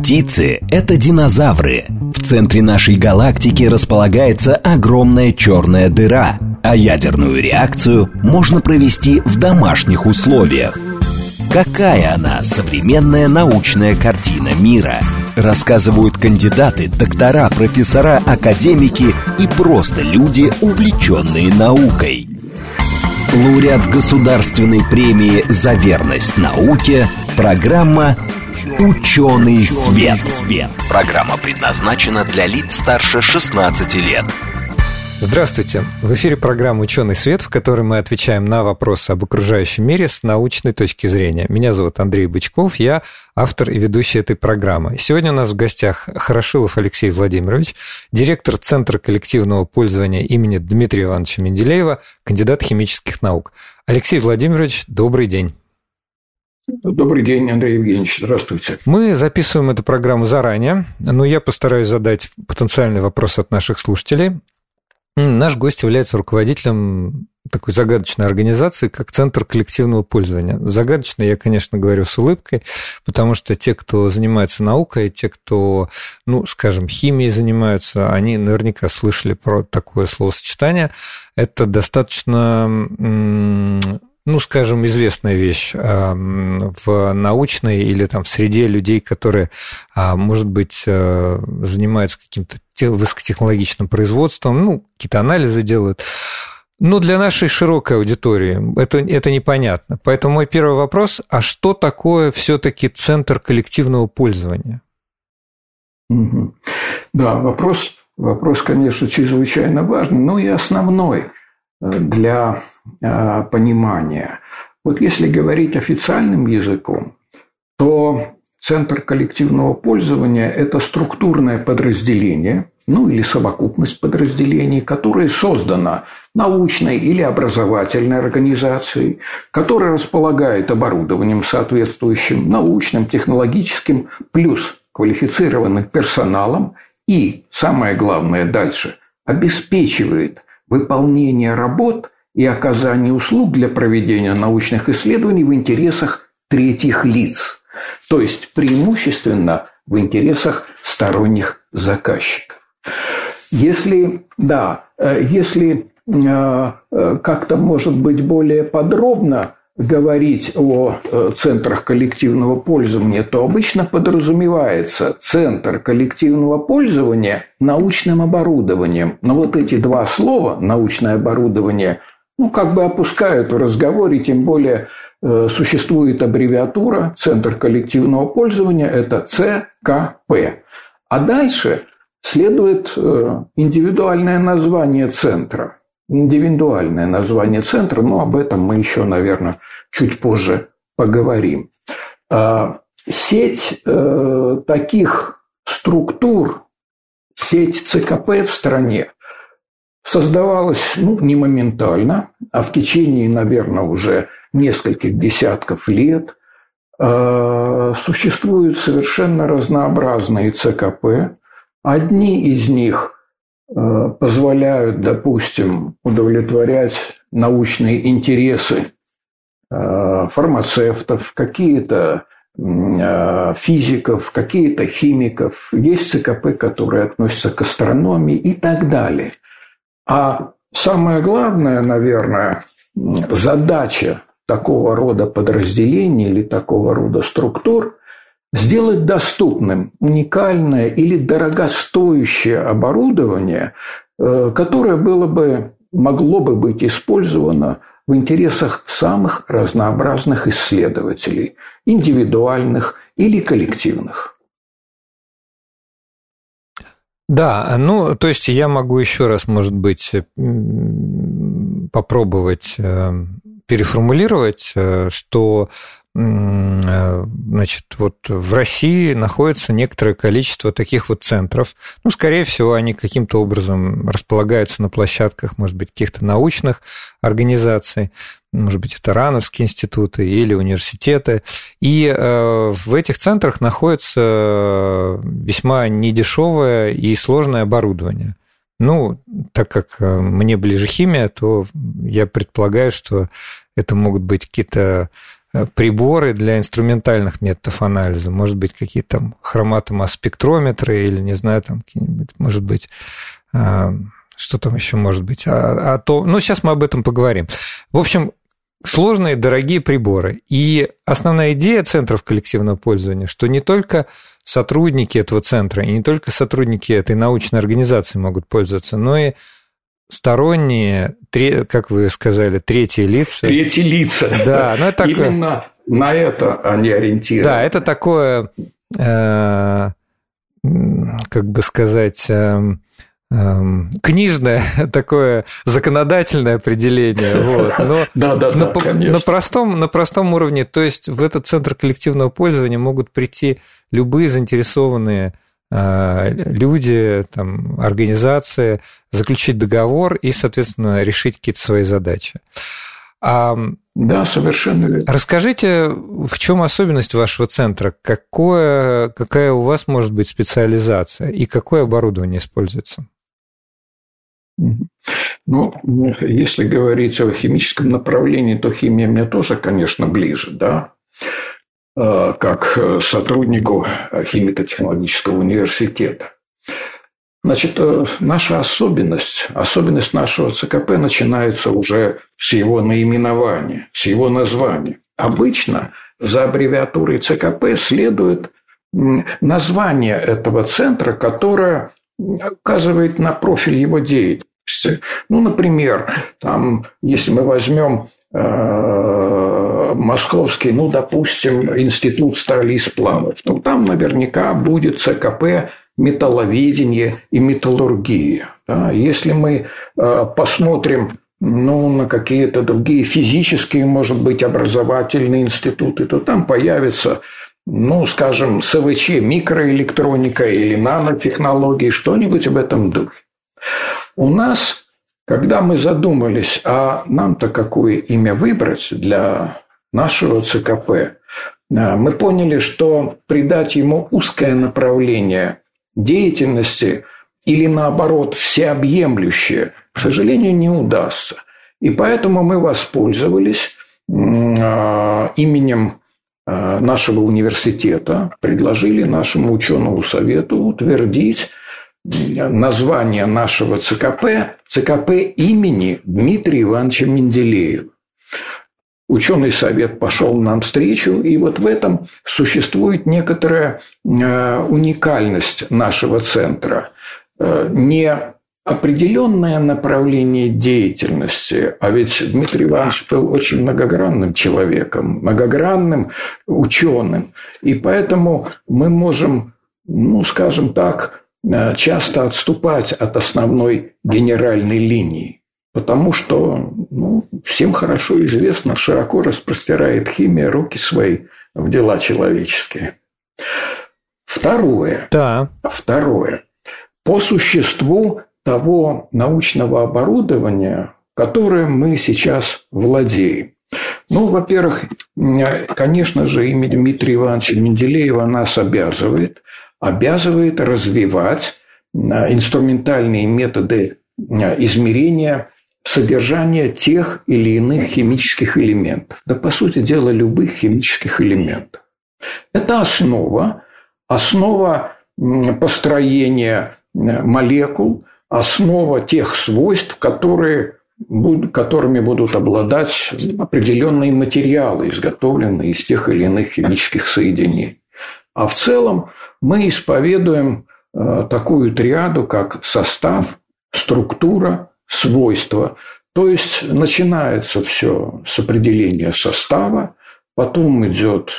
Птицы – это динозавры. В центре нашей галактики располагается огромная черная дыра, а ядерную реакцию можно провести в домашних условиях. Какая она современная научная картина мира? Рассказывают кандидаты, доктора, профессора, академики и просто люди, увлеченные наукой. Лауреат государственной премии «За верность науке» программа «Ученый свет». Программа предназначена для лиц старше 16 лет. Здравствуйте! В эфире программа «Ученый свет», в которой мы отвечаем на вопросы об окружающем мире с научной точки зрения. Меня зовут Андрей Бычков, я автор и ведущий этой программы. Сегодня у нас в гостях Хорошилов Алексей Владимирович, директор Центра коллективного пользования имени Дмитрия Ивановича Менделеева, кандидат химических наук. Алексей Владимирович, добрый день. Добрый день, Андрей Евгеньевич. Здравствуйте. Мы записываем эту программу заранее, но я постараюсь задать потенциальный вопрос от наших слушателей. Наш гость является руководителем такой загадочной организации, как Центр коллективного пользования. Загадочно я, конечно, говорю с улыбкой, потому что те, кто занимается наукой, те, кто, ну, скажем, химией занимаются, они наверняка слышали про такое словосочетание. Это достаточно ну, скажем, известная вещь в научной или там в среде людей, которые, а, может быть, э, занимаются каким-то высокотехнологичным производством, ну, какие-то анализы делают. Но для нашей широкой аудитории это, это непонятно. Поэтому мой первый вопрос, а что такое все-таки центр коллективного пользования? Да, вопрос, вопрос, конечно, чрезвычайно важный, но и основной для а, понимания. Вот если говорить официальным языком, то Центр коллективного пользования – это структурное подразделение, ну или совокупность подразделений, которое создано научной или образовательной организацией, которая располагает оборудованием соответствующим научным, технологическим, плюс квалифицированным персоналом и, самое главное дальше, обеспечивает выполнение работ и оказание услуг для проведения научных исследований в интересах третьих лиц, то есть преимущественно в интересах сторонних заказчиков. Если, да, э, если э, э, как-то, может быть, более подробно говорить о э, центрах коллективного пользования, то обычно подразумевается центр коллективного пользования научным оборудованием. Но вот эти два слова, научное оборудование, ну, как бы опускают в разговоре, тем более э, существует аббревиатура Центр коллективного пользования, это ЦКП. А дальше следует э, индивидуальное название центра – индивидуальное название центра, но об этом мы еще, наверное, чуть позже поговорим. А, сеть э, таких структур, сеть ЦКП в стране создавалась ну, не моментально, а в течение, наверное, уже нескольких десятков лет. А, существуют совершенно разнообразные ЦКП. Одни из них – позволяют, допустим, удовлетворять научные интересы э, фармацевтов, какие-то э, физиков, какие-то химиков, есть ЦКП, которые относятся к астрономии и так далее. А самое главное, наверное, задача такого рода подразделений или такого рода структур сделать доступным уникальное или дорогостоящее оборудование, э, которое было бы, могло бы быть использовано в интересах самых разнообразных исследователей, индивидуальных или коллективных. Да, ну, то есть я могу еще раз, может быть, попробовать э, переформулировать, э, что Э, значит, вот в России находится некоторое количество таких вот центров. Ну, скорее всего, они каким-то образом располагаются на площадках, может быть, каких-то научных организаций, может быть, это Рановские институты или университеты. И э, в этих центрах находится весьма недешевое и сложное оборудование. Ну, так как э, мне ближе химия, то я предполагаю, что это могут быть какие-то приборы для инструментальных методов анализа, может быть, какие-то там хроматомасспектрометры или, не знаю, там какие-нибудь, может быть, что там еще может быть? А, а то, ну, сейчас мы об этом поговорим. В общем, сложные, дорогие приборы. И основная идея центров коллективного пользования, что не только сотрудники этого центра и не только сотрудники этой научной организации могут пользоваться, но и сторонние, как вы сказали, третьи лица. Третьи лица. Да, ну это такое... Именно на это они ориентированы. Да, это такое, э, как бы сказать, э, Эм, книжное такое законодательное определение, вот, но да, да, на, да, на, простом, на простом уровне, то есть в этот центр коллективного пользования могут прийти любые заинтересованные э, люди, там, организации, заключить договор и, соответственно, решить какие-то свои задачи. А, да, совершенно верно. Расскажите, в чем особенность вашего центра? Какое, какая у вас может быть специализация и какое оборудование используется? Ну, если говорить о химическом направлении, то химия мне тоже, конечно, ближе, да, э, как сотруднику химико-технологического университета. Значит, э, наша особенность, особенность нашего ЦКП начинается уже с его наименования, с его названия. Обычно за аббревиатурой ЦКП следует название этого центра, которое указывает на профиль его деятельности. Ну, например, там, если мы возьмем э, московский, ну, допустим, институт стали и сплавов, ну, там наверняка будет ЦКП металловедение и металлургия. Да? Если мы э, посмотрим ну, на какие-то другие физические, может быть, образовательные институты, то там появится ну, скажем, СВЧ, микроэлектроника или нанотехнологии, что-нибудь в этом духе. У нас, когда мы задумались, а нам-то какое имя выбрать для нашего ЦКП, э, мы поняли, что придать ему узкое направление деятельности или наоборот всеобъемлющее, к сожалению, не удастся. И поэтому мы воспользовались э, именем Э, нашего университета предложили нашему ученому совету утвердить название нашего ЦКП ЦКП имени Дмитрия Ивановича Менделеева. Ученый совет пошел нам встречу, и вот в этом существует некоторая э, уникальность нашего центра. Э, не определенное направление деятельности, а ведь Дмитрий Иванович был очень многогранным человеком, многогранным ученым, и поэтому мы можем, ну, скажем так, э, часто отступать от основной генеральной линии, потому что ну, всем хорошо известно, широко распростирает химия руки свои в дела человеческие. Второе. Да. Второе. По существу того научного оборудования, которым мы сейчас владеем. Ну, во-первых, конечно же, имя Дмитрия Ивановича Менделеева нас обязывает, обязывает развивать э, инструментальные методы э, измерения содержания тех или иных химических элементов. Да, по сути дела, любых химических элементов. Это основа, основа построения э, молекул – основа тех свойств, которые, которыми будут обладать определенные материалы, изготовленные из тех или иных химических соединений. А в целом мы исповедуем э, такую триаду, как состав, структура, свойства. То есть начинается все с определения состава, потом идет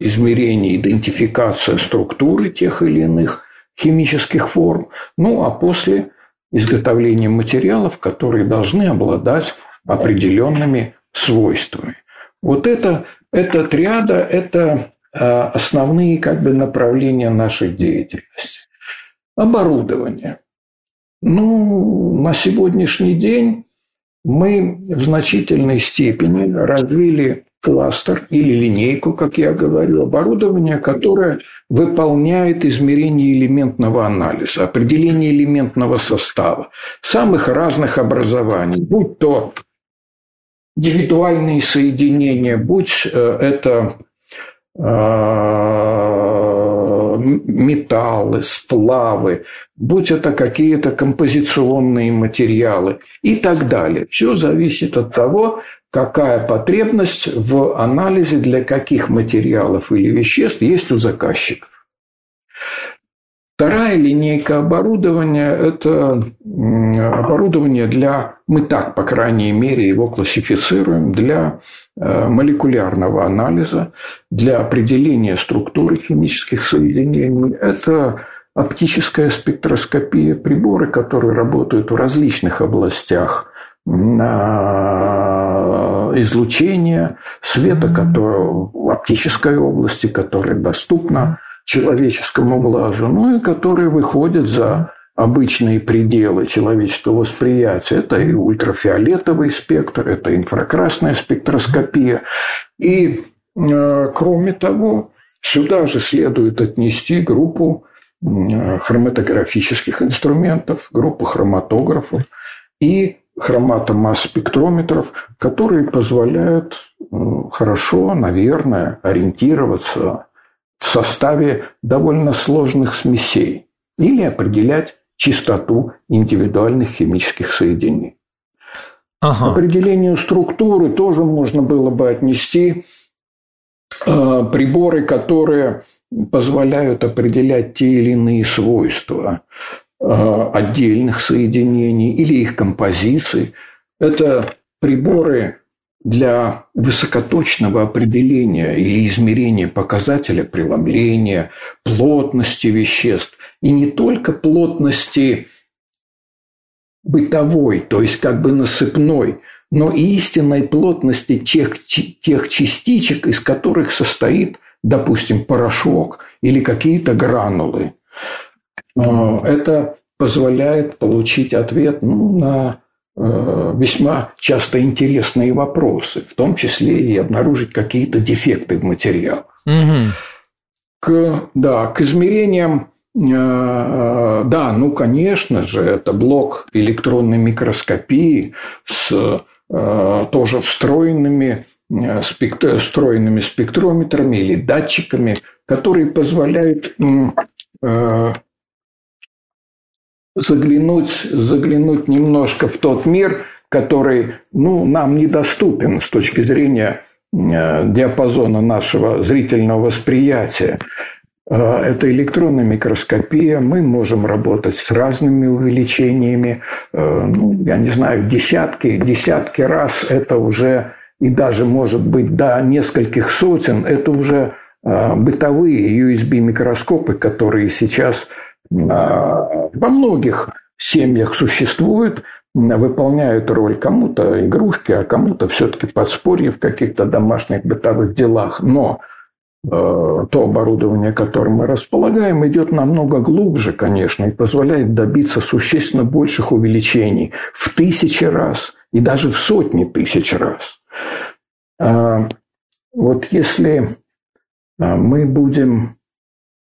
измерение, идентификация структуры тех или иных химических форм, ну а после изготовлением материалов, которые должны обладать определенными свойствами. Вот это, эта триада – это основные как бы, направления нашей деятельности. Оборудование. Ну, на сегодняшний день мы в значительной степени развили кластер или линейку, как я говорю, оборудование, которое выполняет измерение элементного анализа, определение элементного состава самых разных образований, будь то индивидуальные соединения, будь это металлы, сплавы, будь это какие-то композиционные материалы и так далее. Все зависит от того, какая потребность в анализе для каких материалов или веществ есть у заказчиков. Вторая линейка оборудования – это оборудование для, мы так, по крайней мере, его классифицируем, для э, молекулярного анализа, для определения структуры химических соединений. Это оптическая спектроскопия, приборы, которые работают в различных областях излучения света, которое в оптической области, которая доступна человеческому глазу, ну и которые выходят за обычные пределы человеческого восприятия. Это и ультрафиолетовый спектр, это инфракрасная спектроскопия. И, э, кроме того, сюда же следует отнести группу хроматографических инструментов, группу хроматографов и хроматомасс-спектрометров, которые позволяют э, хорошо, наверное, ориентироваться в составе довольно сложных смесей или определять чистоту индивидуальных химических соединений. Ага. Определению структуры тоже можно было бы отнести э, приборы, которые позволяют определять те или иные свойства э, отдельных соединений или их композиций. Это приборы для высокоточного определения или измерения показателя преломления, плотности веществ, и не только плотности бытовой, то есть как бы насыпной, но и истинной плотности тех, тех частичек, из которых состоит, допустим, порошок или какие-то гранулы. Это позволяет получить ответ ну, на Э, весьма часто интересные вопросы, в том числе и обнаружить какие-то дефекты в материалах. Угу. К, да, к измерениям э, э, да, ну, конечно же, это блок электронной микроскопии с тоже встроенными, спектр, встроенными спектрометрами или датчиками, которые позволяют заглянуть, заглянуть немножко в тот мир, который ну, нам недоступен с точки зрения э, диапазона нашего зрительного восприятия. Э, это электронная микроскопия. Мы можем работать с разными увеличениями. Э, ну, я не знаю, десятки, десятки раз это уже, и даже может быть до нескольких сотен, это уже бытовые USB-микроскопы, которые сейчас а, во многих семьях существуют, выполняют роль кому-то игрушки, а кому-то все-таки подспорье в каких-то домашних бытовых делах. Но э, то оборудование, которым мы располагаем, идет намного глубже, конечно, и позволяет добиться существенно больших увеличений в тысячи раз и даже в сотни тысяч раз. Э, вот если а, мы будем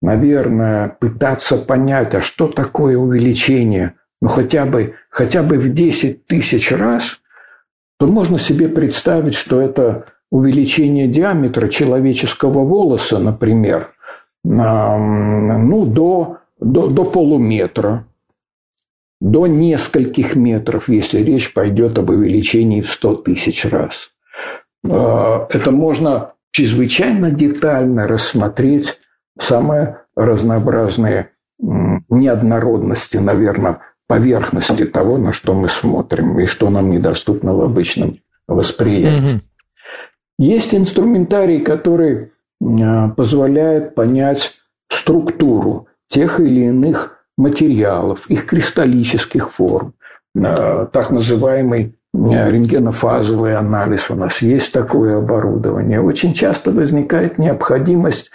наверное, пытаться понять, а что такое увеличение, ну хотя бы, хотя бы в 10 тысяч раз, то можно себе представить, что это увеличение диаметра человеческого волоса, например, ну, до, до, до полуметра, до нескольких метров, если речь пойдет об увеличении в 100 тысяч раз. А, это можно чрезвычайно детально рассмотреть самые разнообразные неоднородности, наверное, поверхности того, на что мы смотрим и что нам недоступно в обычном восприятии. Угу. Есть инструментарий, который а, позволяет понять структуру тех или иных материалов, их кристаллических форм, а, так называемый рентгенофазовый анализ. У нас есть такое оборудование. Очень часто возникает необходимость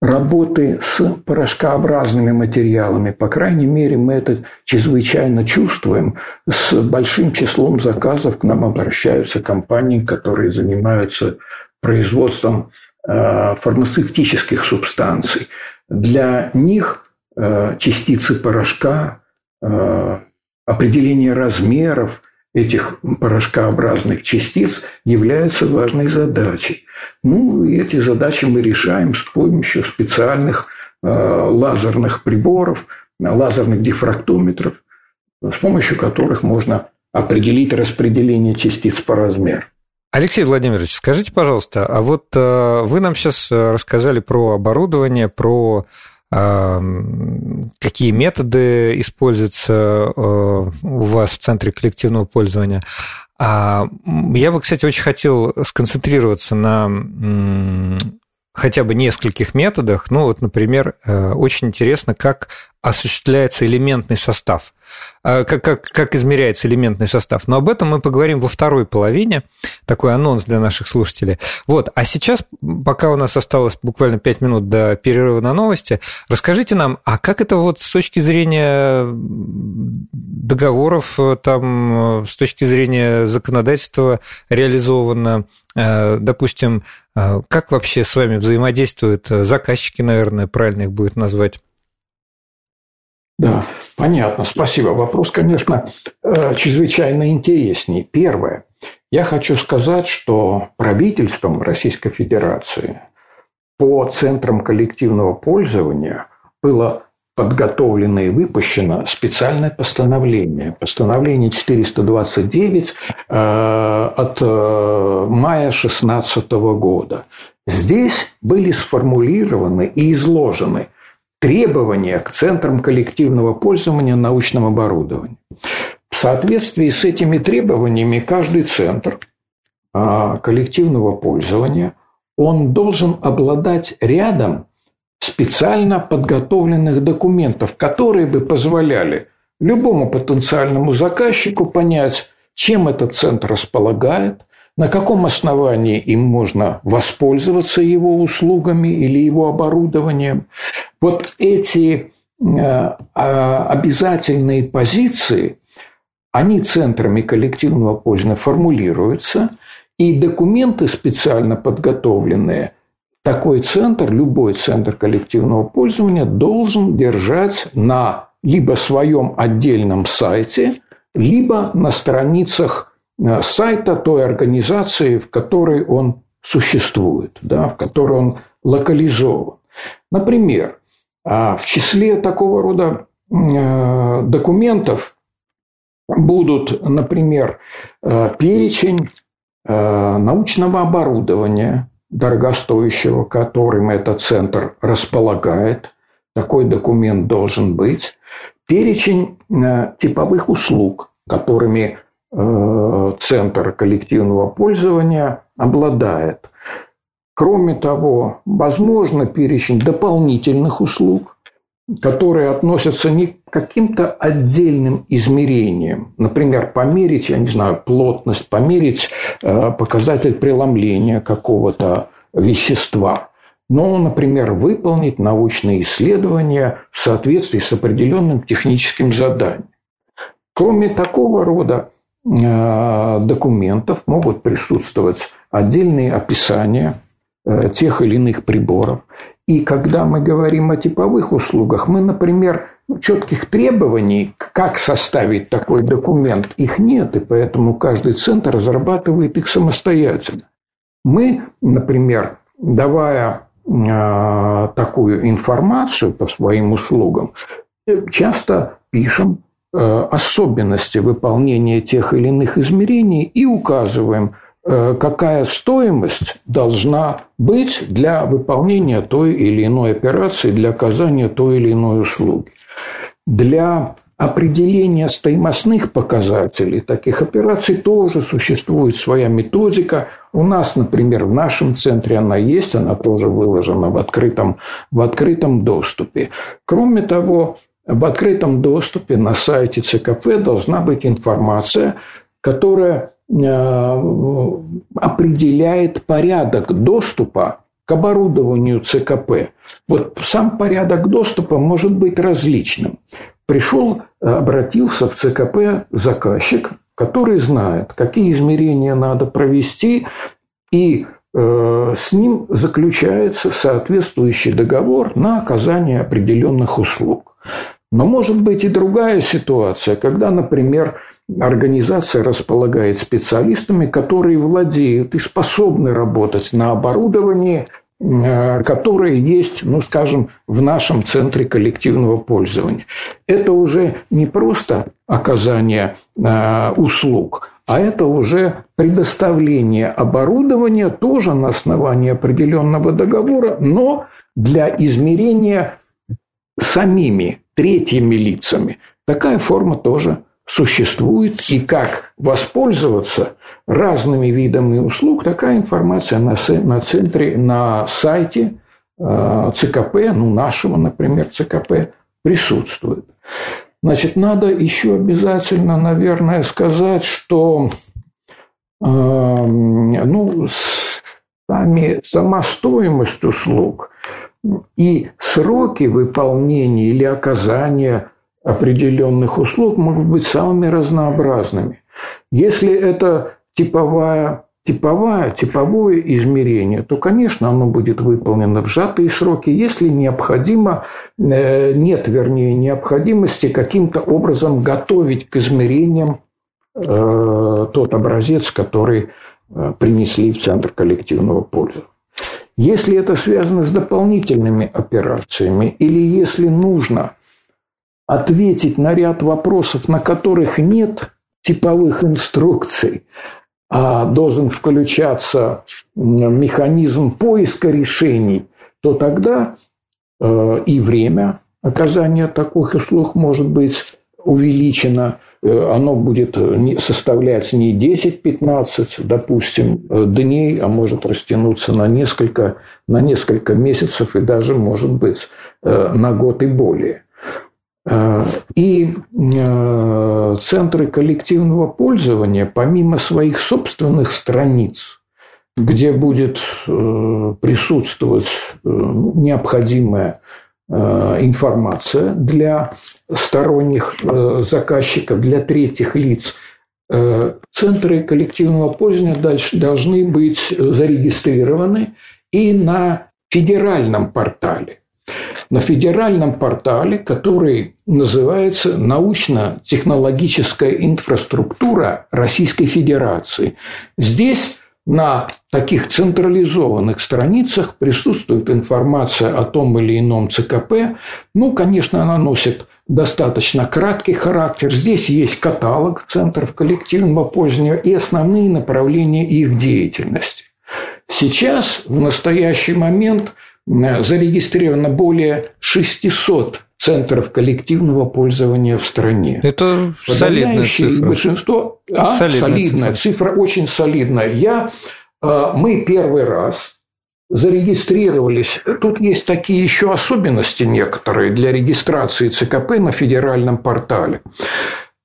работы с порошкообразными материалами. По крайней мере, мы это чрезвычайно чувствуем. С большим числом заказов к нам обращаются компании, которые занимаются производством э, фармацевтических субстанций. Для них э, частицы порошка, э, определение размеров этих порошкообразных частиц является важной задачей. Ну, и эти задачи мы решаем с помощью специальных э, лазерных приборов, лазерных дифрактометров, с помощью которых можно определить распределение частиц по размеру. Алексей Владимирович, скажите, пожалуйста, а вот э, вы нам сейчас э, рассказали про оборудование, про какие методы используются у вас в центре коллективного пользования. А я бы, кстати, очень хотел сконцентрироваться на хотя бы нескольких методах. Ну, вот, например, э, очень интересно, как осуществляется элементный состав, э, как, как, как измеряется элементный состав. Но об этом мы поговорим во второй половине, такой анонс для наших слушателей. Вот, а сейчас, пока у нас осталось буквально 5 минут до перерыва на новости, расскажите нам, а как это вот с точки зрения договоров, э, там, с точки зрения законодательства реализовано, допустим, как вообще с вами взаимодействуют заказчики, наверное, правильно их будет назвать? Да, понятно, спасибо. Вопрос, конечно, э, чрезвычайно интересный. Первое. Я хочу сказать, что правительством Российской Федерации по центрам коллективного пользования было подготовлено и выпущено специальное постановление. Постановление 429 э, от э, мая 2016 года. Здесь были сформулированы и изложены требования к центрам коллективного пользования научным оборудованием. В соответствии с этими требованиями каждый центр а, коллективного пользования он должен обладать рядом специально подготовленных документов, которые бы позволяли любому потенциальному заказчику понять, чем этот центр располагает, на каком основании им можно воспользоваться его услугами или его оборудованием. Вот эти э, а, обязательные позиции, они центрами коллективного пользования формулируются, и документы специально подготовленные такой центр, любой центр коллективного пользования должен держать на либо своем отдельном сайте, либо на страницах сайта той организации, в которой он существует, да, в которой он локализован. Например, а, в числе такого рода э, документов будут, например, э, перечень научного оборудования, дорогостоящего, которым этот центр располагает. Такой документ должен быть. Перечень типовых услуг, которыми Э, центр коллективного пользования обладает. Кроме того, возможно перечень дополнительных услуг, которые относятся не к каким-то отдельным измерениям. Например, померить, я не знаю, плотность, померить э, показатель преломления какого-то вещества. Но, например, выполнить научные исследования в соответствии с определенным техническим заданием. Кроме такого рода Э, документов могут присутствовать отдельные описания э, тех или иных приборов. И когда мы говорим о типовых услугах, мы, например, четких требований, как составить такой документ, их нет, и поэтому каждый центр разрабатывает их самостоятельно. Мы, например, давая э, такую информацию по своим услугам, часто пишем Э, особенности выполнения тех или иных измерений и указываем, э, какая стоимость должна быть для выполнения той или иной операции, для оказания той или иной услуги. Для определения стоимостных показателей таких операций тоже существует своя методика. У нас, например, в нашем центре она есть, она тоже выложена в открытом, в открытом доступе. Кроме того, в открытом доступе на сайте ЦКП должна быть информация, которая э, определяет порядок доступа к оборудованию ЦКП. Вот сам порядок доступа может быть различным. Пришел, обратился в ЦКП заказчик, который знает, какие измерения надо провести, и э, с ним заключается соответствующий договор на оказание определенных услуг. Но может быть и другая ситуация, когда, например, организация располагает специалистами, которые владеют и способны работать на оборудовании, э, которые есть, ну, скажем, в нашем центре коллективного пользования. Это уже не просто оказание э, услуг, а это уже предоставление оборудования тоже на основании определенного договора, но для измерения самими третьими лицами. Такая форма тоже существует, и как воспользоваться разными видами услуг, такая информация на, на центре, на сайте э, ЦКП, ну, нашего, например, ЦКП, присутствует. Значит, надо еще обязательно, наверное, сказать, что э, ну, сами, сама стоимость услуг и сроки выполнения или оказания определенных услуг могут быть самыми разнообразными. Если это типовая, типовая, типовое измерение, то, конечно, оно будет выполнено в сжатые сроки, если необходимо, э, нет, вернее, необходимости каким-то образом готовить к измерениям э, тот образец, который э, принесли в Центр коллективного пользования. Если это связано с дополнительными операциями или если нужно ответить на ряд вопросов, на которых нет типовых инструкций, а должен включаться механизм поиска решений, то тогда э, и время оказания таких услуг может быть увеличено – оно будет составлять не 10-15, допустим, э, дней, а может растянуться на несколько, на несколько месяцев и даже, может быть, э, на год и более. И центры коллективного пользования, помимо своих собственных страниц, где будет присутствовать необходимая Э, информация для сторонних э, заказчиков, для третьих лиц. Э, центры коллективного пользования дальше должны быть зарегистрированы и на федеральном портале. На федеральном портале, который называется «Научно-технологическая инфраструктура Российской Федерации». Здесь на таких централизованных страницах присутствует информация о том или ином ЦКП. Ну, конечно, она носит достаточно краткий характер. Здесь есть каталог центров коллективного пользования и основные направления их деятельности. Сейчас, в настоящий момент, зарегистрировано более 600 центров коллективного пользования в стране. Это солидная цифра. Большинство, а, солидная, солидная цифра. цифра, очень солидная. Я, э, мы первый раз зарегистрировались. Тут есть такие еще особенности некоторые для регистрации ЦКП на федеральном портале.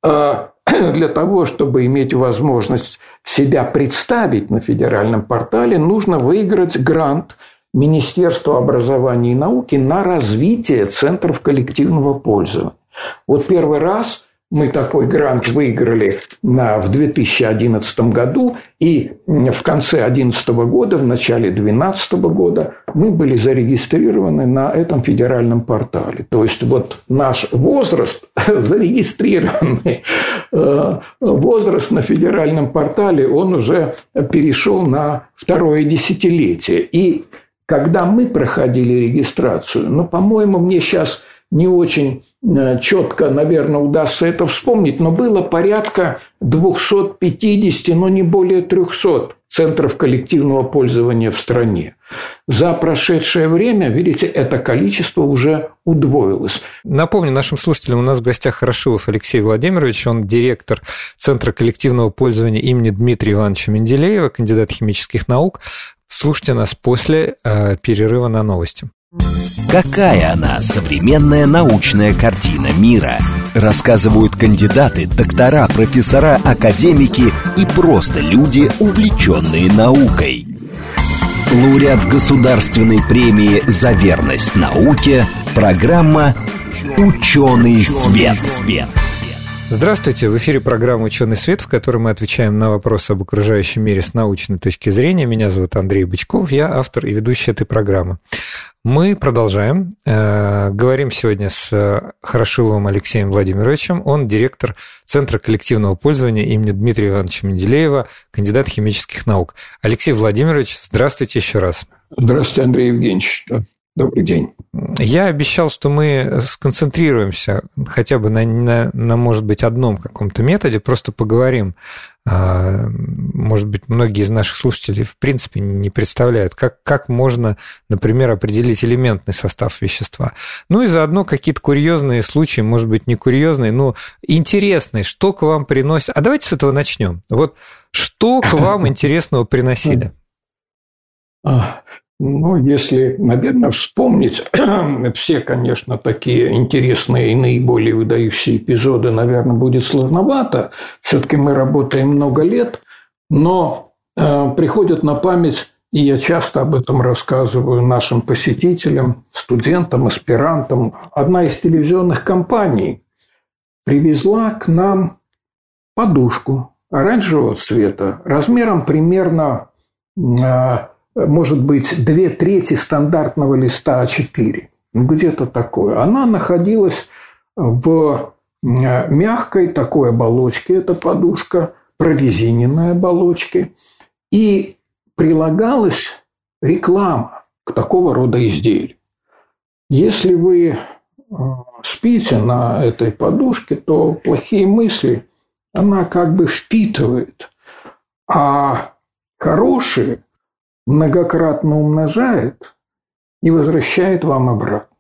Э, для того, чтобы иметь возможность себя представить на федеральном портале, нужно выиграть грант – Министерства образования и науки на развитие центров коллективного пользования. Вот первый раз мы такой грант выиграли в 2011 году, и в конце 2011 года, в начале 2012 года мы были зарегистрированы на этом федеральном портале. То есть вот наш возраст, зарегистрированный э, возраст на федеральном портале, он уже перешел на второе десятилетие. И когда мы проходили регистрацию, ну, по-моему, мне сейчас не очень э, четко, наверное, удастся это вспомнить, но было порядка 250, но не более 300 центров коллективного пользования в стране. За прошедшее время, видите, это количество уже удвоилось. Напомню нашим слушателям, у нас в гостях Хорошилов Алексей Владимирович, он директор Центра коллективного пользования имени Дмитрия Ивановича Менделеева, кандидат химических наук. Слушайте нас после э, перерыва на новости. Какая она, современная научная картина мира? Рассказывают кандидаты, доктора, профессора, академики и просто люди, увлеченные наукой. Лауреат Государственной премии «За верность науке» программа «Ученый свет». свет. Здравствуйте, в эфире программа «Ученый свет», в которой мы отвечаем на вопросы об окружающем мире с научной точки зрения. Меня зовут Андрей Бычков, я автор и ведущий этой программы. Мы продолжаем. Э, говорим сегодня с Хорошиловым Алексеем Владимировичем. Он директор Центра коллективного пользования имени Дмитрия Ивановича Менделеева, кандидат химических наук. Алексей Владимирович, здравствуйте еще раз. Здравствуйте, Андрей Евгеньевич. Добрый день. Я обещал, что мы сконцентрируемся хотя бы на, на, на может быть, одном каком-то методе, просто поговорим. А, может быть, многие из наших слушателей в принципе не представляют, как, как можно, например, определить элементный состав вещества. Ну и заодно какие-то курьезные случаи, может быть, не курьезные, но интересные, что к вам приносит. А давайте с этого начнем. Вот что к вам интересного приносили? Ну, если, наверное, вспомнить все, конечно, такие интересные и наиболее выдающие эпизоды, наверное, будет сложновато. Все-таки мы работаем много лет, но э, приходят на память, и я часто об этом рассказываю нашим посетителям, студентам, аспирантам. Одна из телевизионных компаний привезла к нам подушку оранжевого цвета размером примерно э, может быть, две трети стандартного листа А4. Ну, где-то такое. Она находилась в мягкой такой оболочке, эта подушка, прорезиненной оболочке, и прилагалась реклама к такого рода изделию. Если вы э, спите на этой подушке, то плохие мысли она как бы впитывает, а хорошие многократно умножает и возвращает вам обратно.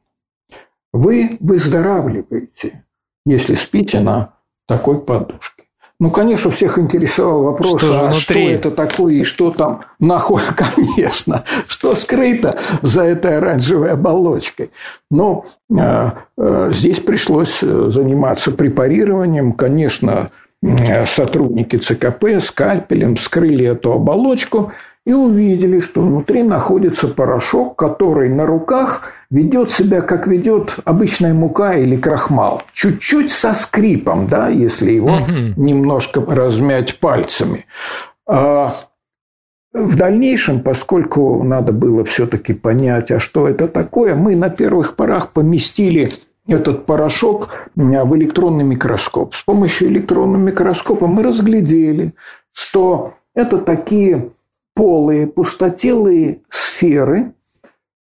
Вы выздоравливаете, если спите на такой подушке. Ну, конечно, всех интересовал вопрос, что, а что это такое и что там находится, конечно, что скрыто за этой оранжевой оболочкой. Но э, э, здесь пришлось э, заниматься препарированием, конечно, сотрудники ЦКП скальпелем вскрыли эту оболочку и увидели, что внутри находится порошок, который на руках ведет себя, как ведет обычная мука или крахмал. Чуть-чуть со скрипом, да, если его угу. немножко размять пальцами. А в дальнейшем, поскольку надо было все-таки понять, а что это такое, мы на первых порах поместили этот порошок в электронный микроскоп. С помощью электронного микроскопа мы разглядели, что это такие полые, пустотелые сферы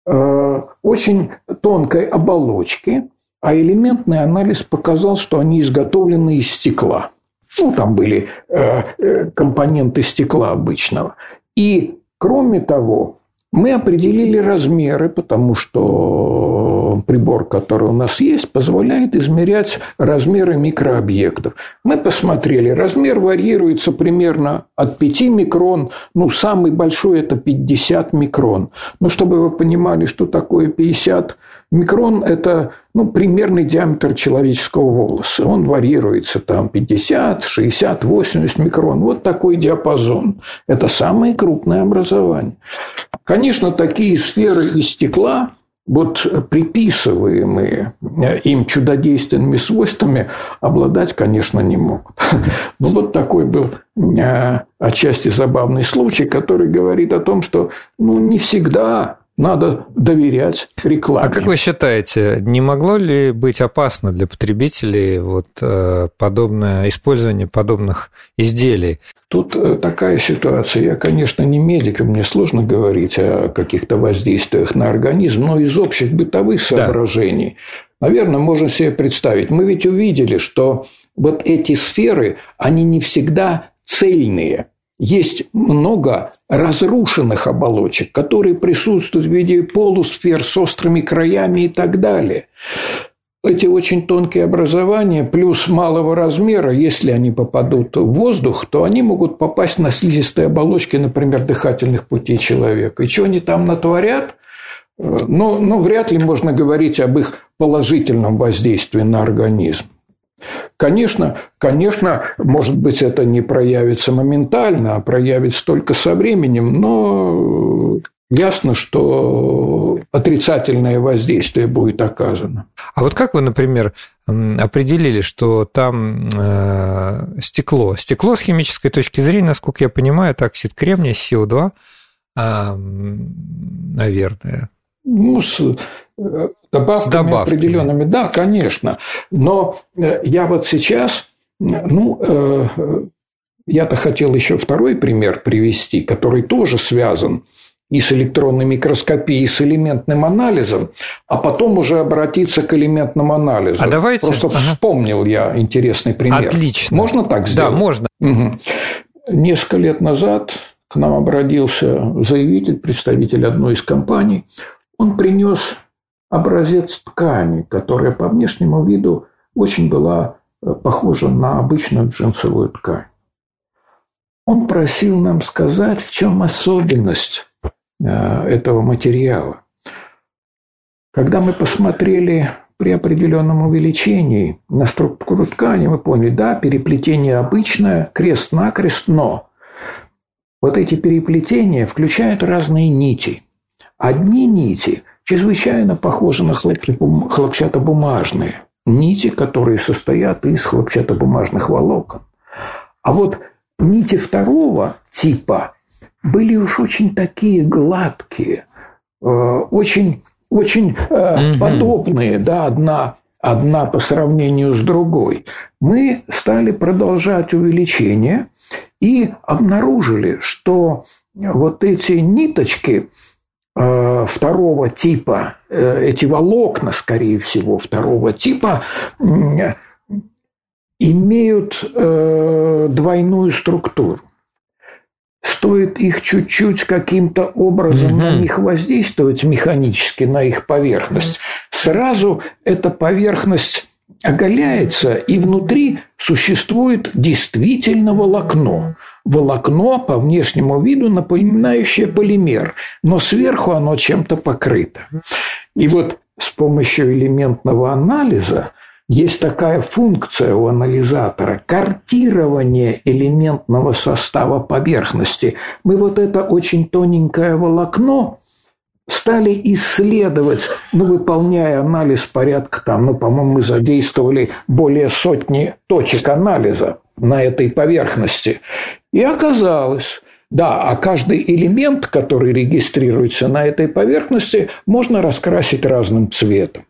э, очень тонкой оболочки, а элементный анализ показал, что они изготовлены из стекла. Ну, там были э, э компоненты стекла обычного. И, кроме того, мы определили размеры, потому что прибор, который у нас есть, позволяет измерять размеры микрообъектов. Мы посмотрели, размер варьируется примерно от 5 микрон, ну, самый большой – это 50 микрон. Но чтобы вы понимали, что такое 50 микрон – это ну, примерный диаметр человеческого волоса. Он варьируется там 50, 60, 80 микрон. Вот такой диапазон. Это самое крупное образование. Конечно, такие сферы из стекла вот приписываемые им чудодейственными свойствами обладать, конечно, не могут. Но вот такой был э, отчасти забавный случай, который говорит о том, что ну, не всегда надо доверять рекламе. А как вы считаете, не могло ли быть опасно для потребителей вот э, подобное использование подобных изделий? Тут э, такая ситуация. Я, конечно, не медик, и мне сложно говорить о каких-то воздействиях на организм, но из общих бытовых соображений, да. наверное, можно себе представить. Мы ведь увидели, что вот эти сферы, они не всегда цельные. Есть много разрушенных оболочек, которые присутствуют в виде полусфер с острыми краями и так далее. Эти очень тонкие образования, плюс малого размера, если они попадут в воздух, то они могут попасть на слизистые оболочки, например, дыхательных путей человека. И что они там натворят? Ну, ну, вряд ли можно говорить об их положительном воздействии на организм. Конечно, конечно, может быть, это не проявится моментально, а проявится только со временем, но ясно, что отрицательное воздействие будет оказано. А вот как вы, например, определили, что там э, стекло? Стекло с химической точки зрения, насколько я понимаю, это оксид кремния, СО2, э, наверное. Ну, с добавками, с добавками определенными. Да, конечно. Но я вот сейчас, ну, я-то хотел еще второй пример привести, который тоже связан и с электронной микроскопией, и с элементным анализом, а потом уже обратиться к элементному анализу. А давайте... Просто ага. вспомнил я интересный пример. Отлично. Можно так сделать? Да, можно. Угу. Несколько лет назад к нам обратился заявитель, представитель одной из компаний. Он принес образец ткани, которая по внешнему виду очень была э, похожа на обычную джинсовую ткань. Он просил нам сказать, в чем особенность Э, этого материала. Когда мы посмотрели при определенном увеличении на структуру ткани, мы поняли, да, переплетение обычное, крест-накрест, но вот эти переплетения включают разные нити. Одни нити чрезвычайно похожи на хлопчатобумажные. Нити, которые состоят из хлопчатобумажных волокон. А вот нити второго типа были уж очень такие гладкие, э, очень, очень угу. подобные, да, одна, одна по сравнению с другой. Мы стали продолжать увеличение и обнаружили, что вот эти ниточки второго типа, эти волокна, скорее всего, второго типа, имеют двойную структуру стоит их чуть-чуть каким-то образом угу. на них воздействовать механически, на их поверхность, сразу эта поверхность оголяется, и внутри существует действительно волокно. Волокно по внешнему виду напоминающее полимер, но сверху оно чем-то покрыто. И вот с помощью элементного анализа есть такая функция у анализатора – картирование элементного состава поверхности. Мы вот это очень тоненькое волокно стали исследовать, ну, выполняя анализ порядка там, ну, по-моему, мы задействовали более сотни точек анализа на этой поверхности. И оказалось, да, а каждый элемент, который регистрируется на этой поверхности, можно раскрасить разным цветом.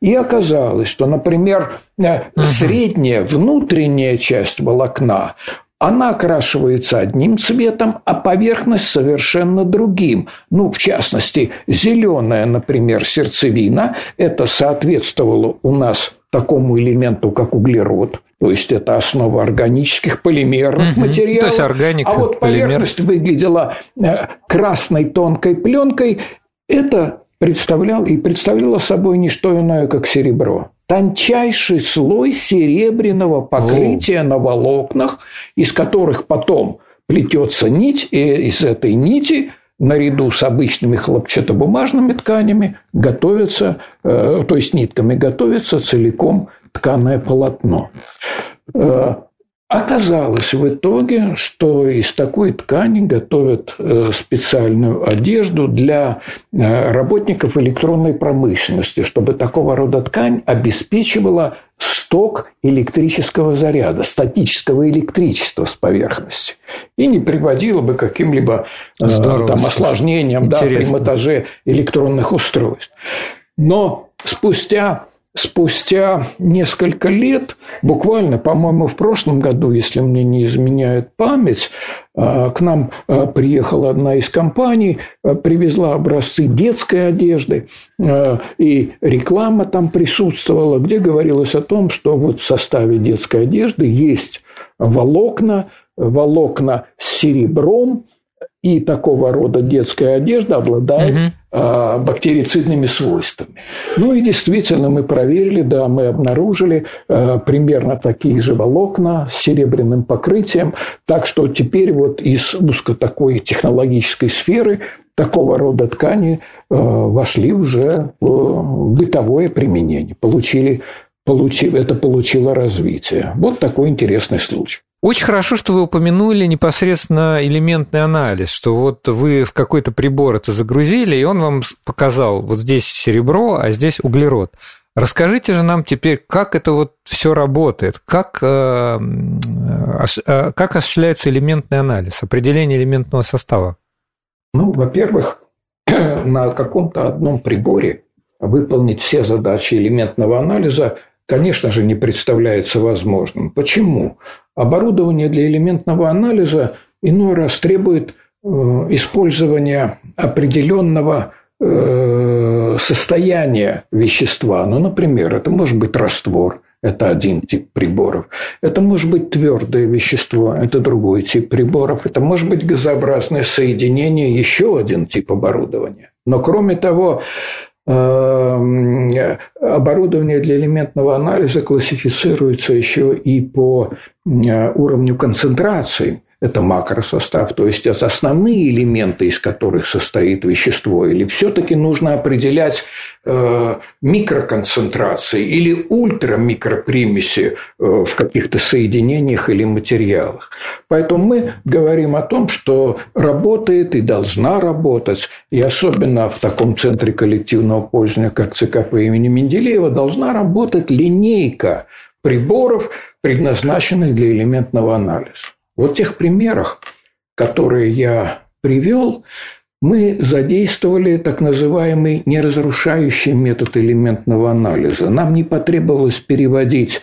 И оказалось, что, например, угу. средняя внутренняя часть волокна она окрашивается одним цветом, а поверхность совершенно другим. Ну, в частности, зеленая, например, сердцевина, это соответствовало у нас такому элементу, как углерод, то есть это основа органических полимерных угу, материалов. То есть органика, а вот поверхность полимер. выглядела э, красной тонкой пленкой. Это представлял и представляло собой не что иное, как серебро. Тончайший слой серебряного покрытия О. на волокнах, из которых потом плетется нить, и из этой нити наряду с обычными хлопчатобумажными тканями готовится, э, то есть нитками готовится целиком тканое полотно. Оказалось в итоге, что из такой ткани готовят э, специальную одежду для э, работников электронной промышленности, чтобы такого рода ткань обеспечивала сток электрического заряда, статического электричества с поверхности. И не приводила бы к каким-либо э, Здорово, там, осложнениям да, при монтаже электронных устройств. Но спустя спустя несколько лет, буквально, по-моему, в прошлом году, если мне не изменяет память, а, к нам а, приехала одна из компаний, а, привезла образцы детской одежды, и реклама там присутствовала, где говорилось о том, что вот в составе детской одежды есть волокна, волокна с серебром, и такого рода детская одежда обладает угу. бактерицидными свойствами. Ну и действительно мы проверили, да, мы обнаружили а, примерно такие же волокна с серебряным покрытием, так что теперь вот из узко такой технологической сферы такого рода ткани а, вошли уже в бытовое применение, получили, получили, это получило развитие. Вот такой интересный случай. Очень хорошо, что вы упомянули непосредственно элементный анализ, что вот вы в какой-то прибор это загрузили, и он вам показал, вот здесь серебро, а здесь углерод. Расскажите же нам теперь, как это вот все работает, как, э, э, как осуществляется элементный анализ, определение элементного состава? Ну, во-первых, на каком-то одном приборе выполнить все задачи элементного анализа, конечно же, не представляется возможным. Почему? Оборудование для элементного анализа иной раз требует э, использования определенного э, состояния вещества. Ну, например, это может быть раствор, это один тип приборов. Это может быть твердое вещество, это другой тип приборов. Это может быть газообразное соединение, еще один тип оборудования. Но кроме того, оборудование для элементного анализа классифицируется еще и по э, уровню концентрации это макросостав, то есть это основные элементы, из которых состоит вещество, или все-таки нужно определять э, микроконцентрации или ультрамикропримеси э, в каких-то соединениях или материалах. Поэтому мы говорим о том, что работает и должна работать, и особенно в таком центре коллективного пользования, как ЦКП имени Менделеева, должна работать линейка приборов, предназначенных для элементного анализа. Вот в тех примерах, которые я привел, мы задействовали так называемый неразрушающий метод элементного анализа. Нам не потребовалось переводить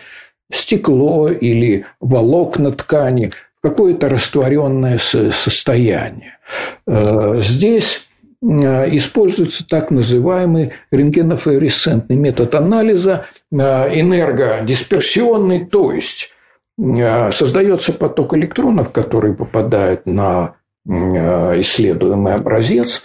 стекло или волокна ткани в какое-то растворенное состояние. Э, здесь э, используется так называемый рентгенофлуоресцентный метод анализа, э, энергодисперсионный, то есть создается поток электронов, который попадает на э, исследуемый образец,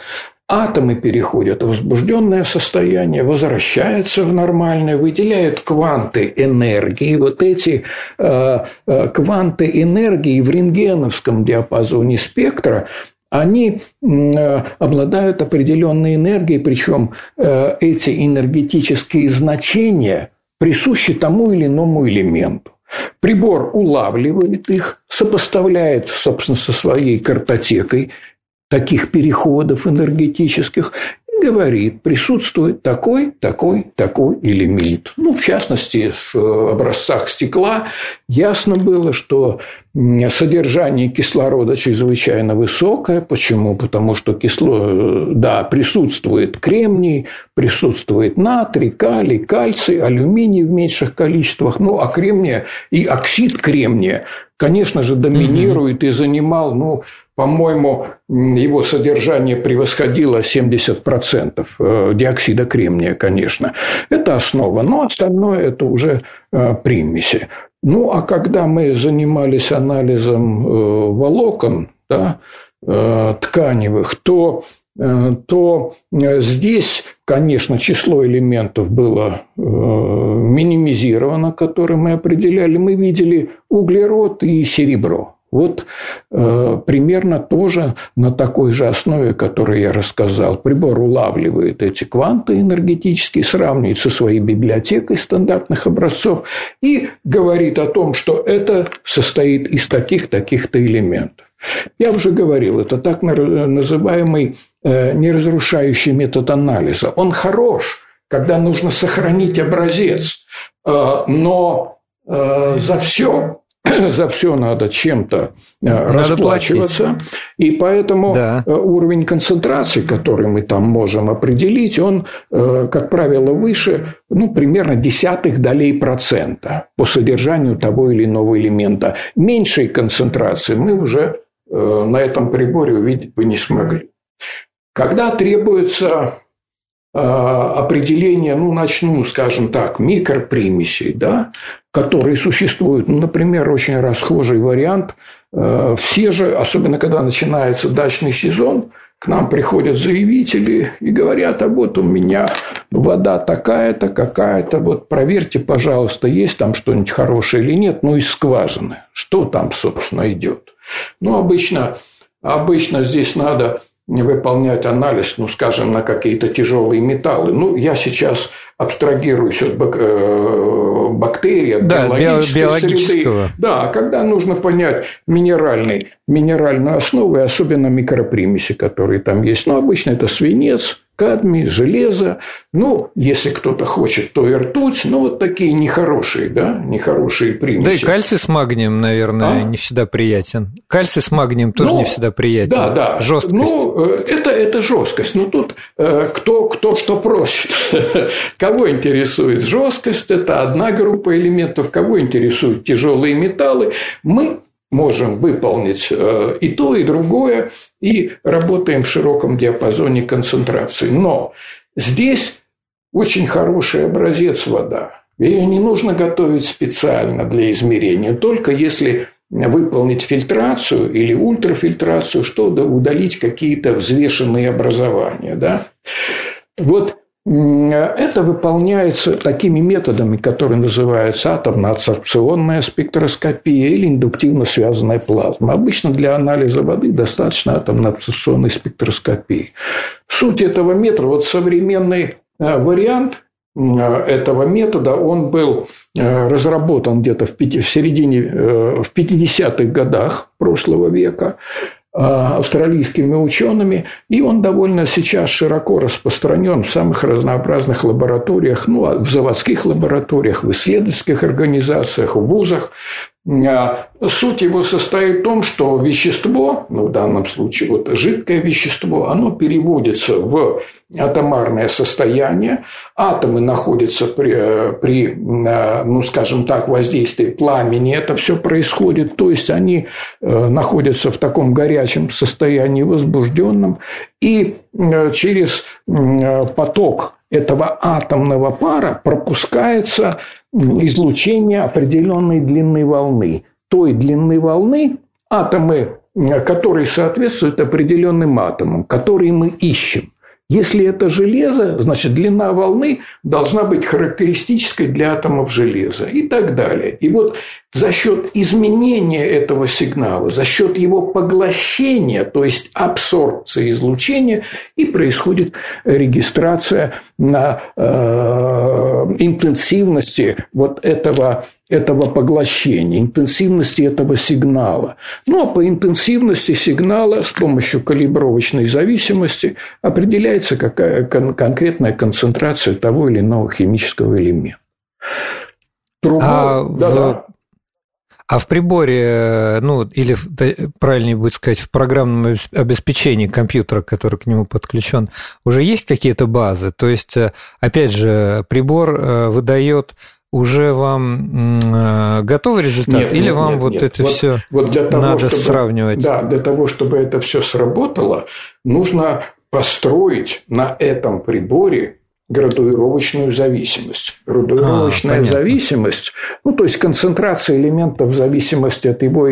атомы переходят в возбужденное состояние, возвращаются в нормальное, выделяют кванты энергии. Вот эти э, кванты энергии в рентгеновском диапазоне спектра они обладают определенной энергией, причем эти энергетические значения присущи тому или иному элементу. Прибор улавливает их, сопоставляет, собственно, со своей картотекой таких переходов энергетических говорит, присутствует такой, такой, такой элемент. Ну, в частности, в образцах стекла ясно было, что содержание кислорода чрезвычайно высокое. Почему? Потому что кисло, да, присутствует кремний, присутствует натрий, калий, кальций, алюминий в меньших количествах. Ну, а кремния и оксид кремния конечно же, доминирует и занимал, ну, по-моему, его содержание превосходило 70% э, диоксида кремния, конечно. Это основа, но остальное это уже э, примеси. Ну, а когда мы занимались анализом э, волокон, да, тканевых, то то здесь, конечно, число элементов было минимизировано, которые мы определяли. Мы видели углерод и серебро. Вот э, примерно тоже на такой же основе, которую я рассказал. Прибор улавливает эти кванты энергетические, сравнивает со своей библиотекой стандартных образцов и говорит о том, что это состоит из таких-таких-то элементов. Я уже говорил, это так называемый э, неразрушающий метод анализа. Он хорош, когда нужно сохранить образец, э, но э, за все за все надо чем-то э, надо расплачиваться. Платить. И поэтому да. Э, уровень концентрации, который мы там можем определить, он, э, как правило, выше ну, примерно десятых долей процента по содержанию того или иного элемента. Меньшей концентрации мы уже на этом приборе увидеть бы не смогли. Когда требуется определение, ну, начну, скажем так, микропримесей, да, которые существуют. Ну, например, очень расхожий вариант. Э, все же, особенно когда начинается дачный сезон, к нам приходят заявители и говорят, а вот у меня вода такая-то, какая-то, вот проверьте, пожалуйста, есть там что-нибудь хорошее или нет, ну, из скважины. Что там, собственно, идет? Ну, обычно, обычно здесь надо выполнять анализ, ну, скажем, на какие-то тяжелые металлы. Ну, я сейчас абстрагируюсь от э, бактерий, от да, биологической среды. Да, когда нужно понять минеральный, минеральную основу, и особенно микропримеси, которые там есть. Но обычно это свинец, кадмий, железо, ну, если кто-то хочет, то и ртуть, ну, вот такие нехорошие, да, нехорошие примеси. Да и кальций с магнием, наверное, а? не всегда приятен. Кальций с магнием тоже ну, не всегда приятен. Да, да. Жесткость. Ну, э, это, это жесткость. Ну, тут э, кто, кто что просит. Кого интересует жесткость, это одна группа элементов, кого интересуют тяжелые металлы. Мы можем выполнить э, и то, и другое, и работаем в широком диапазоне концентрации. Но здесь очень хороший образец вода. Ее не нужно готовить специально для измерения, только если выполнить фильтрацию или ультрафильтрацию, чтобы удалить какие-то взвешенные образования. Да? Вот это выполняется такими методами, которые называются атомно-адсорбционная спектроскопия или индуктивно связанная плазма. Обычно для анализа воды достаточно атомно-адсорбционной спектроскопии. Суть этого метода, вот современный э, вариант э, этого метода, он был э, разработан где-то в середине, в 50-х годах прошлого века. А, австралийскими учеными, и он довольно сейчас широко распространен в самых разнообразных лабораториях, ну, а в заводских лабораториях, в исследовательских организациях, в вузах. А, суть его состоит в том, что вещество, ну, в данном случае вот жидкое вещество, оно переводится в атомарное состояние, атомы находятся при, при, ну, скажем так, воздействии пламени, это все происходит, то есть они э, находятся в таком горячем состоянии, возбужденном, и э, через поток этого атомного пара пропускается излучение определенной длины волны. Той длины волны атомы, которые соответствуют определенным атомам, которые мы ищем. Если это железо, значит длина волны должна быть характеристической для атомов железа и так далее. И вот за счет изменения этого сигнала, за счет его поглощения, то есть абсорбции излучения, и происходит регистрация на э, интенсивности вот этого, этого поглощения, интенсивности этого сигнала. Ну, а по интенсивности сигнала с помощью калибровочной зависимости определяется какая кон- конкретная концентрация того или иного химического элемента. Другой, а да, в... да. А в приборе, ну, или правильнее будет сказать, в программном обеспечении компьютера, который к нему подключен, уже есть какие-то базы? То есть, э, опять же, прибор э, выдает уже вам э, готовый результат, нет, или нет, вам нет, вот нет. это вот, все вот для того, надо чтобы, сравнивать? Да, для того, чтобы это все сработало, нужно построить на этом приборе градуировочную зависимость. Градуировочная а, зависимость, ну, то есть концентрация элементов в зависимости от его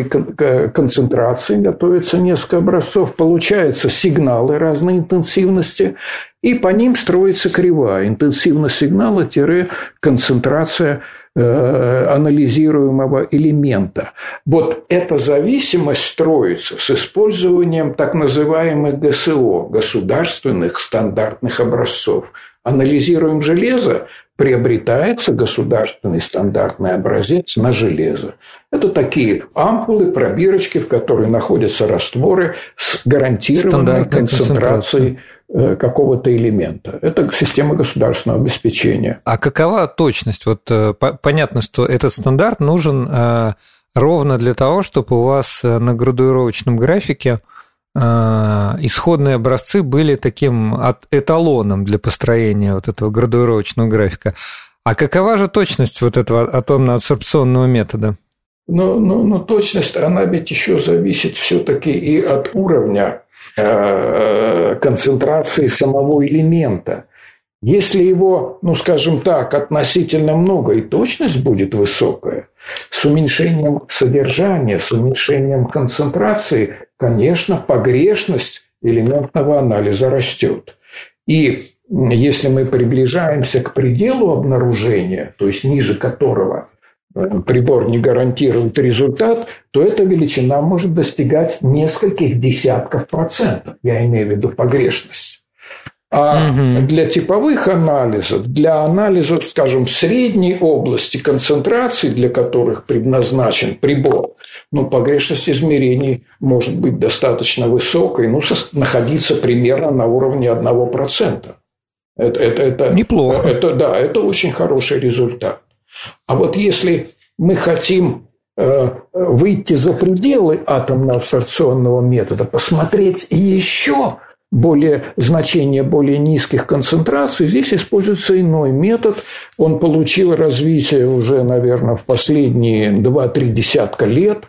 концентрации, готовится несколько образцов, получаются сигналы разной интенсивности, и по ним строится кривая. Интенсивность сигнала-концентрация э, анализируемого элемента. Вот эта зависимость строится с использованием так называемых ГСО, государственных стандартных образцов – анализируем железо, приобретается государственный стандартный образец на железо. Это такие ампулы, пробирочки, в которые находятся растворы с гарантированной концентрацией э, какого-то элемента. Это система государственного обеспечения. А какова точность? Вот э, понятно, что этот стандарт нужен э, ровно для того, чтобы у вас на градуировочном графике исходные образцы были таким эталоном для построения вот этого градуировочного графика. А какова же точность вот этого атомно-адсорбционного метода? Ну, ну, ну, точность, она ведь еще зависит все-таки и от уровня э, концентрации самого элемента. Если его, ну скажем так, относительно много и точность будет высокая, с уменьшением содержания, с уменьшением концентрации, конечно, погрешность элементного анализа растет. И если мы приближаемся к пределу обнаружения, то есть ниже которого э, прибор не гарантирует результат, то эта величина может достигать нескольких десятков процентов. Я имею в виду погрешность. А угу. для типовых анализов, для анализов, скажем, в средней области концентрации, для которых предназначен прибор, но погрешность измерений может быть достаточно высокой, ну, находиться примерно на уровне 1%. Это, это, это, Неплохо. Это, да, это очень хороший результат. А вот если мы хотим э, выйти за пределы атомно-абсорбционного метода, посмотреть еще более, значение более низких концентраций, здесь используется иной метод. Он получил развитие уже, наверное, в последние 2-3 десятка лет.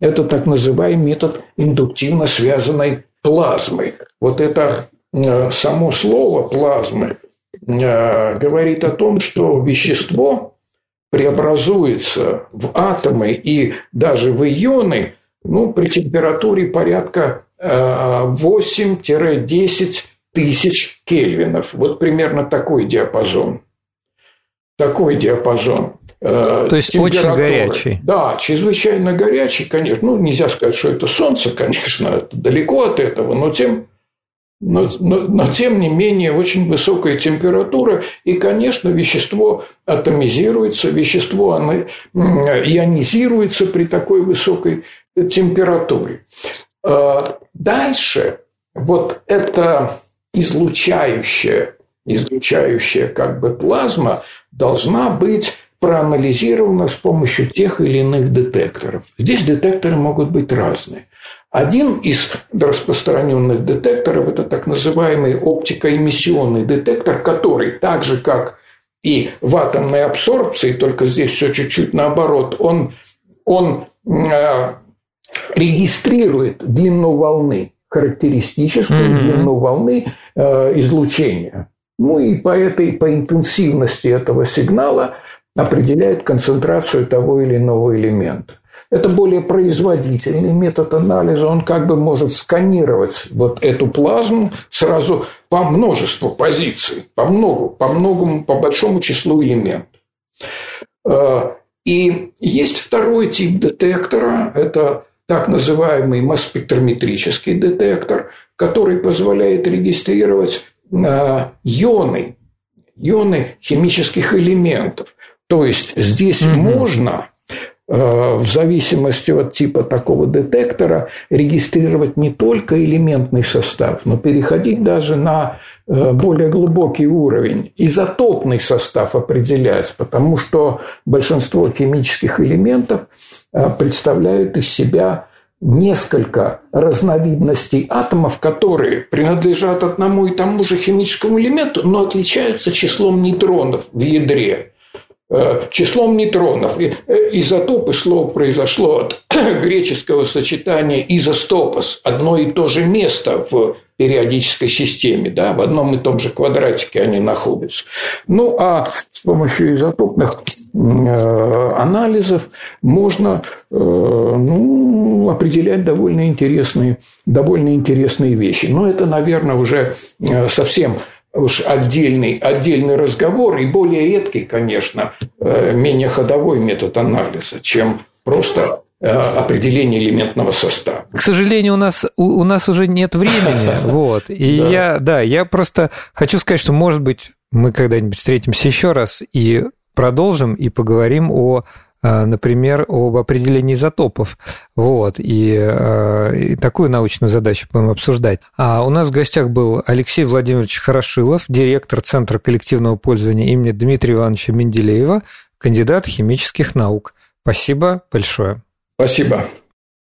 Это так называемый метод индуктивно связанной плазмы. Вот это э, само слово плазмы э, говорит о том, что вещество преобразуется в атомы и даже в ионы ну, при температуре порядка 8-10 тысяч кельвинов. Вот примерно такой диапазон. Такой диапазон. Э, То есть очень горячий. Да, чрезвычайно горячий, конечно. Ну, нельзя сказать, что это солнце, конечно, это далеко от этого, но тем, но, но, но тем не менее очень высокая температура, и, конечно, вещество атомизируется, вещество оно ионизируется при такой высокой температуре. А, дальше вот эта излучающая, излучающая как бы плазма должна быть проанализирована с помощью тех или иных детекторов. Здесь детекторы могут быть разные. Один из распространенных детекторов – это так называемый оптикоэмиссионный детектор, который так же, как и в атомной абсорбции, только здесь все чуть-чуть наоборот, он, он а, регистрирует длину волны, характеристическую mm-hmm. длину волны э, излучения. Ну и по этой, по интенсивности этого сигнала определяет концентрацию того или иного элемента. Это более производительный метод анализа. Он как бы может сканировать вот эту плазму сразу по множеству позиций, по многу, по многому, по большому числу элементов. Э, и есть второй тип детектора. Это так называемый масс-спектрометрический детектор, который позволяет регистрировать а, ионы, ионы химических элементов. То есть здесь угу. можно в зависимости от типа такого детектора регистрировать не только элементный состав, но переходить даже на э, более глубокий уровень. Изотопный состав определять, потому что большинство химических элементов э, представляют из себя несколько разновидностей атомов, которые принадлежат одному и тому же химическому элементу, но отличаются числом нейтронов в ядре. Э, числом нейтронов. Э, изотопы слово произошло от греческого сочетания изостопос, одно и то же место в периодической системе, да, в одном и том же квадратике они находятся. Ну, а с помощью изотопных э, анализов можно ну, определять довольно интересные, довольно интересные вещи. Но это, наверное, уже совсем уж отдельный, отдельный разговор и более редкий, конечно, э, менее ходовой метод анализа, чем просто э, определение элементного состава. К сожалению, у нас, у, у нас уже нет времени, вот, и да. я, да, я просто хочу сказать, что, может быть, мы когда-нибудь встретимся еще раз и продолжим и поговорим о например, об определении изотопов. Вот, и, э, и такую научную задачу будем обсуждать. А у нас в гостях был Алексей Владимирович Хорошилов, директор Центра коллективного пользования имени Дмитрия Ивановича Менделеева, кандидат химических наук. Спасибо большое. Спасибо.